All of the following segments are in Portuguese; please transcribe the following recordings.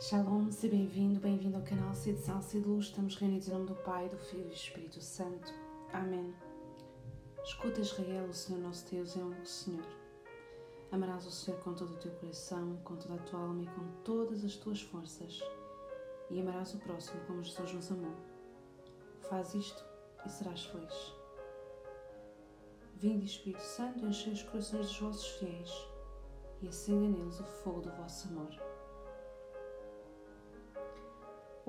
Shalom, seja bem-vindo, bem-vindo ao canal Cid Sal, Cid Luz. Estamos reunidos em nome do Pai, do Filho e do Espírito Santo. Amém. Escuta, Israel, o Senhor nosso Deus é um Senhor. Amarás o Senhor com todo o teu coração, com toda a tua alma e com todas as tuas forças. E amarás o próximo como Jesus nos amou. Faz isto e serás feliz. Vinde, Espírito Santo, enchei os corações dos vossos fiéis e acenda neles o fogo do vosso amor.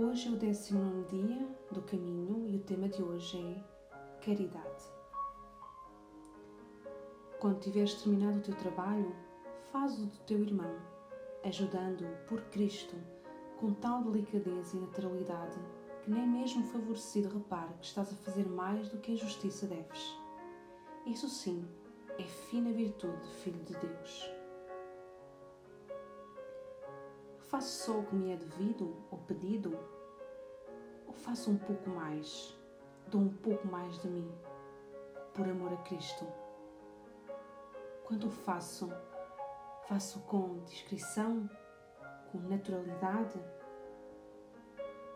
Hoje é o 19 dia do caminho e o tema de hoje é caridade. Quando tiveres terminado o teu trabalho, faz-o do teu irmão, ajudando-o por Cristo com tal delicadeza e naturalidade que nem mesmo favorecido repare que estás a fazer mais do que a justiça deves. Isso sim é fina virtude de Filho de Deus. Faço só o que me é devido ou pedido? Ou faço um pouco mais, dou um pouco mais de mim, por amor a Cristo? Quando o faço, faço com discrição, com naturalidade?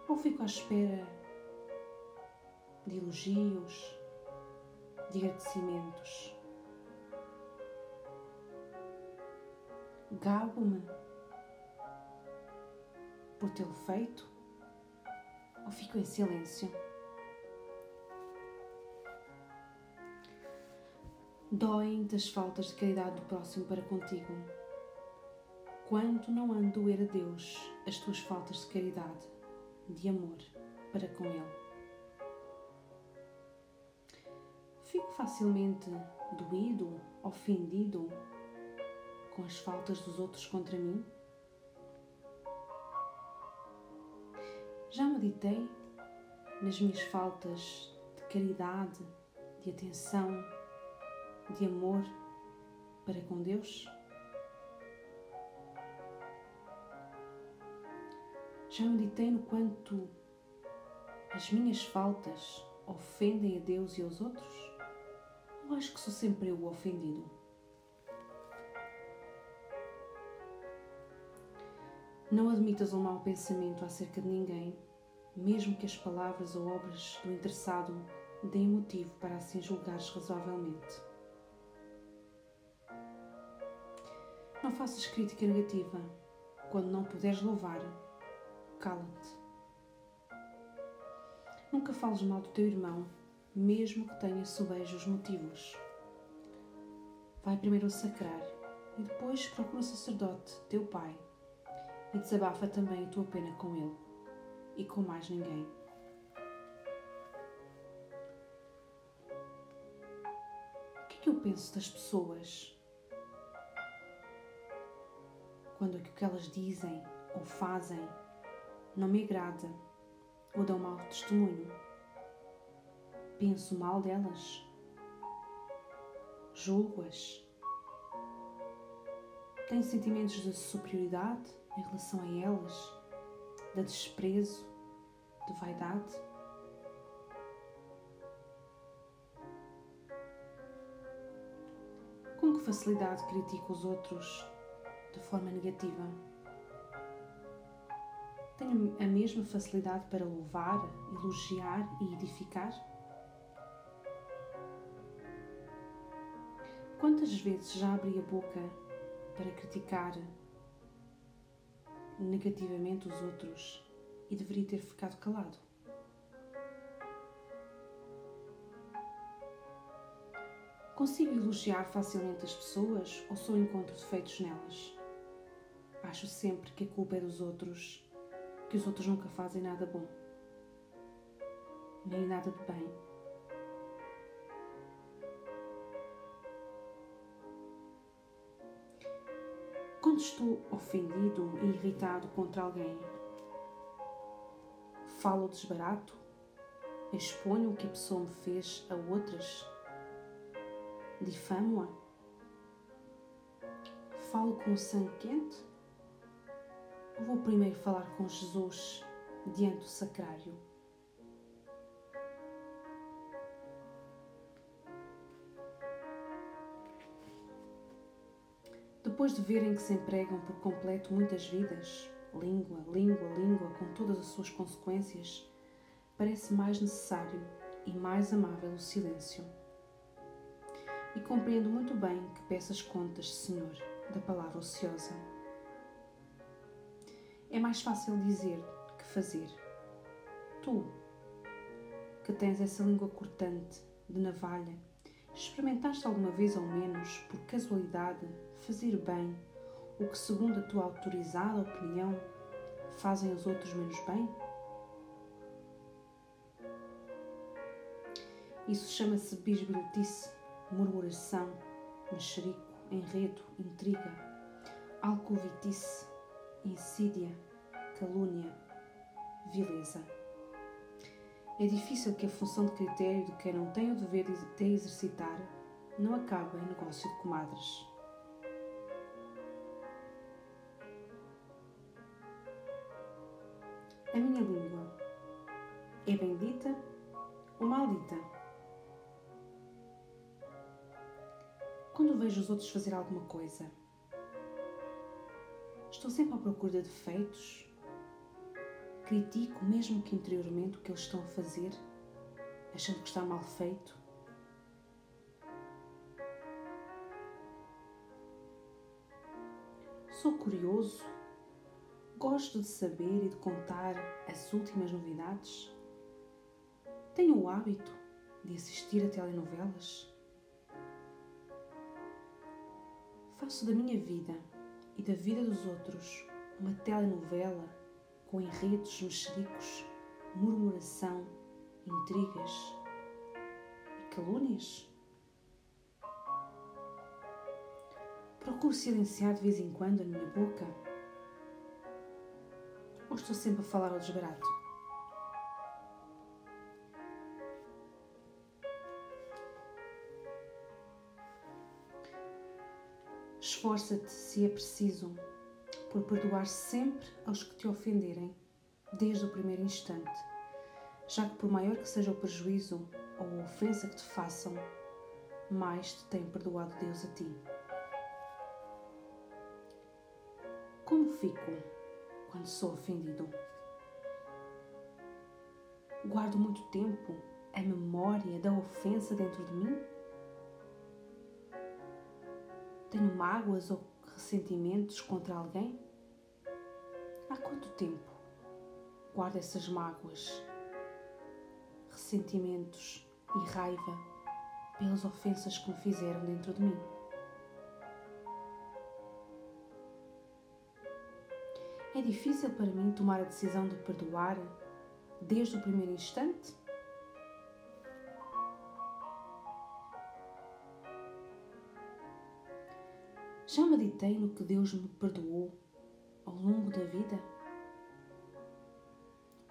Ou fico à espera de elogios, de agradecimentos? Gabo-me por tê-lo feito? Fico em silêncio? Doem-te as faltas de caridade do próximo para contigo. Quanto não ando doer a Deus as tuas faltas de caridade, de amor para com Ele? Fico facilmente doído, ofendido com as faltas dos outros contra mim? Já meditei nas minhas faltas de caridade, de atenção, de amor para com Deus? Já meditei no quanto as minhas faltas ofendem a Deus e aos outros? Ou acho que sou sempre eu o ofendido? Não admitas um mau pensamento acerca de ninguém, mesmo que as palavras ou obras do interessado deem motivo para assim julgares razoavelmente. Não faças crítica negativa. Quando não puderes louvar, cala-te. Nunca fales mal do teu irmão, mesmo que tenha sobejos motivos. Vai primeiro ao sacrar e depois procura o sacerdote, teu pai, e desabafa também a tua pena com ele e com mais ninguém. O que é que eu penso das pessoas quando o que elas dizem ou fazem não me agrada ou dão mau testemunho? Penso mal delas? Julgo-as? Tenho sentimentos de superioridade? em relação a elas, de desprezo, de vaidade? Com que facilidade critico os outros de forma negativa? Tenho a mesma facilidade para louvar, elogiar e edificar? Quantas vezes já abri a boca para criticar negativamente os outros e deveria ter ficado calado. Consigo elogiar facilmente as pessoas ou só encontro defeitos nelas? Acho sempre que a culpa é dos outros, que os outros nunca fazem nada bom, nem nada de bem. Estou ofendido e irritado contra alguém, falo desbarato, exponho o que a pessoa me fez a outras, difamo-a, falo com o sangue quente? Ou vou primeiro falar com Jesus diante do sacrário? Depois de verem que se empregam por completo muitas vidas, língua, língua, língua, com todas as suas consequências, parece mais necessário e mais amável o silêncio. E compreendo muito bem que peças contas, Senhor, da palavra ociosa. É mais fácil dizer que fazer. Tu, que tens essa língua cortante, de navalha, experimentaste alguma vez ao menos, por casualidade, fazer bem o que, segundo a tua autorizada opinião, fazem os outros menos bem? Isso chama-se bisbilhotice, murmuração, mexerico, enredo, intriga, alcovitice, insídia, calúnia, vileza. É difícil que a função de critério de quem não tem o dever de exercitar não acabe em negócio de comadres. A minha língua é bendita ou maldita? Quando vejo os outros fazer alguma coisa, estou sempre à procura de defeitos. Critico, mesmo que interiormente, o que eles estão a fazer, achando que está mal feito. Sou curioso, gosto de saber e de contar as últimas novidades. Tenho o hábito de assistir a telenovelas Faço da minha vida e da vida dos outros uma telenovela com enredos mexericos, murmuração, intrigas e calúnias? Procuro silenciar de vez em quando a minha boca? Ou estou sempre a falar ao desbarato? Esforça-te, se é preciso, por perdoar sempre aos que te ofenderem, desde o primeiro instante, já que, por maior que seja o prejuízo ou a ofensa que te façam, mais te tem perdoado Deus a ti. Como fico quando sou ofendido? Guardo muito tempo a memória da ofensa dentro de mim? Tenho mágoas ou ressentimentos contra alguém? Há quanto tempo guardo essas mágoas, ressentimentos e raiva pelas ofensas que me fizeram dentro de mim? É difícil para mim tomar a decisão de perdoar desde o primeiro instante? Já meditei no que Deus me perdoou ao longo da vida?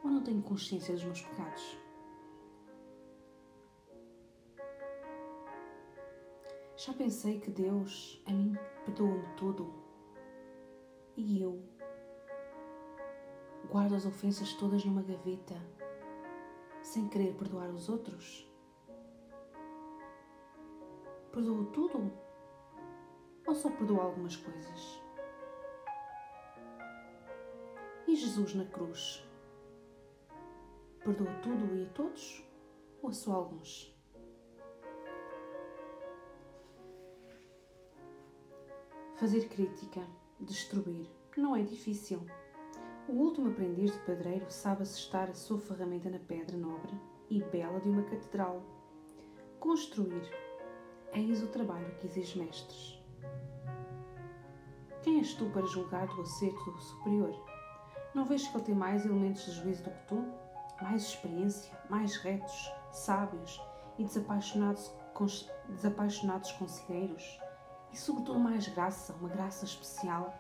Ou não tenho consciência dos meus pecados? Já pensei que Deus a mim perdoa-me tudo e eu guardo as ofensas todas numa gaveta sem querer perdoar os outros? Perdoo tudo ou só perdoa algumas coisas? E Jesus na cruz? Perdoa tudo e a todos ou só alguns? Fazer crítica, destruir, não é difícil. O último aprendiz de padreiro sabe assestar a sua ferramenta na pedra nobre e bela de uma catedral. Construir, eis o trabalho que exige mestres. Quem és tu para julgar do acerto superior? Não vês que ele tem mais elementos de juízo do que tu? Mais experiência, mais retos, sábios e desapaixonados, desapaixonados conselheiros? E sobretudo mais graça, uma graça especial,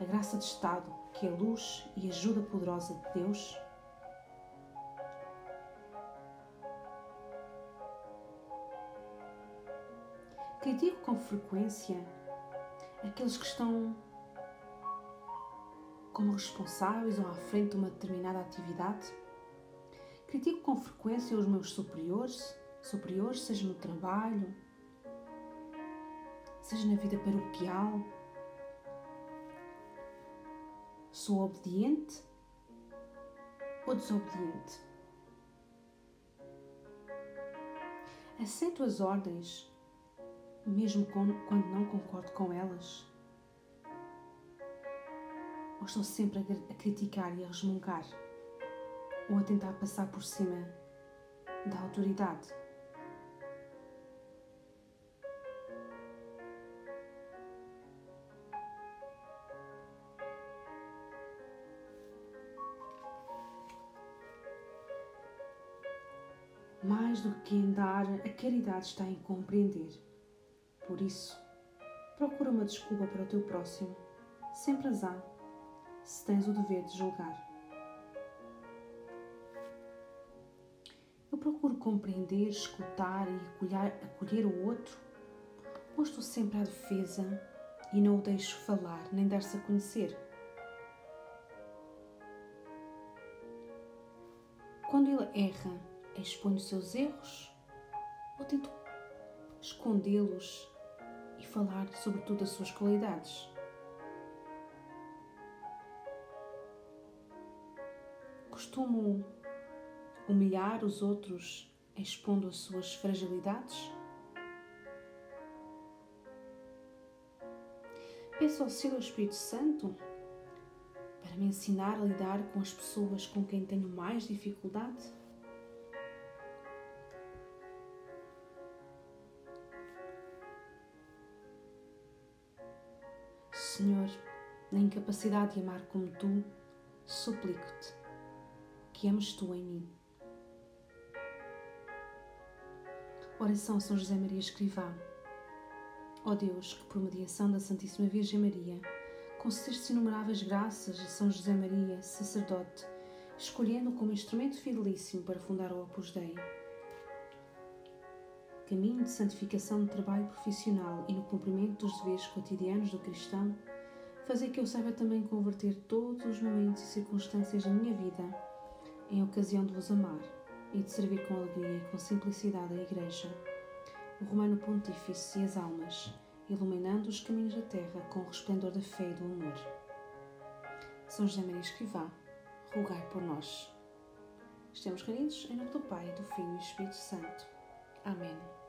a graça de Estado, que a luz e ajuda poderosa de Deus? Critico com frequência aqueles que estão como responsáveis ou à frente de uma determinada atividade. Critico com frequência os meus superiores, superiores, seja no trabalho, seja na vida paroquial. Sou obediente ou desobediente? Aceito as ordens, mesmo quando não concordo com elas? Ou estou sempre a criticar e a resmungar? Ou a tentar passar por cima da autoridade? Do que em dar, a caridade está em compreender. Por isso, procura uma desculpa para o teu próximo. Sempre as há, se tens o dever de julgar. Eu procuro compreender, escutar e acolher, acolher o outro, ou estou sempre à defesa e não o deixo falar nem dar-se a conhecer. Quando ele erra, os seus erros ou tento escondê-los e falar sobretudo das suas qualidades? Costumo humilhar os outros expondo as suas fragilidades? Peço auxílio ao Espírito Santo para me ensinar a lidar com as pessoas com quem tenho mais dificuldade? Senhor, na incapacidade de amar como tu, suplico-te que ames tu em mim. Oração a São José Maria Escrivá. Ó Deus, que por mediação da Santíssima Virgem Maria, concedeste inumeráveis graças a São José Maria, sacerdote, escolhendo como instrumento fidelíssimo para fundar o Opus Dei. Caminho de santificação no trabalho profissional e no cumprimento dos deveres cotidianos do cristão, fazer que eu saiba também converter todos os momentos e circunstâncias da minha vida em ocasião de vos amar e de servir com alegria e com simplicidade a Igreja, o Romano Pontífice e as almas, iluminando os caminhos da terra com o resplendor da fé e do amor. São José Maria Escrivá, rogai por nós. Estamos reunidos em nome do Pai, do Filho e do Espírito Santo. Amém.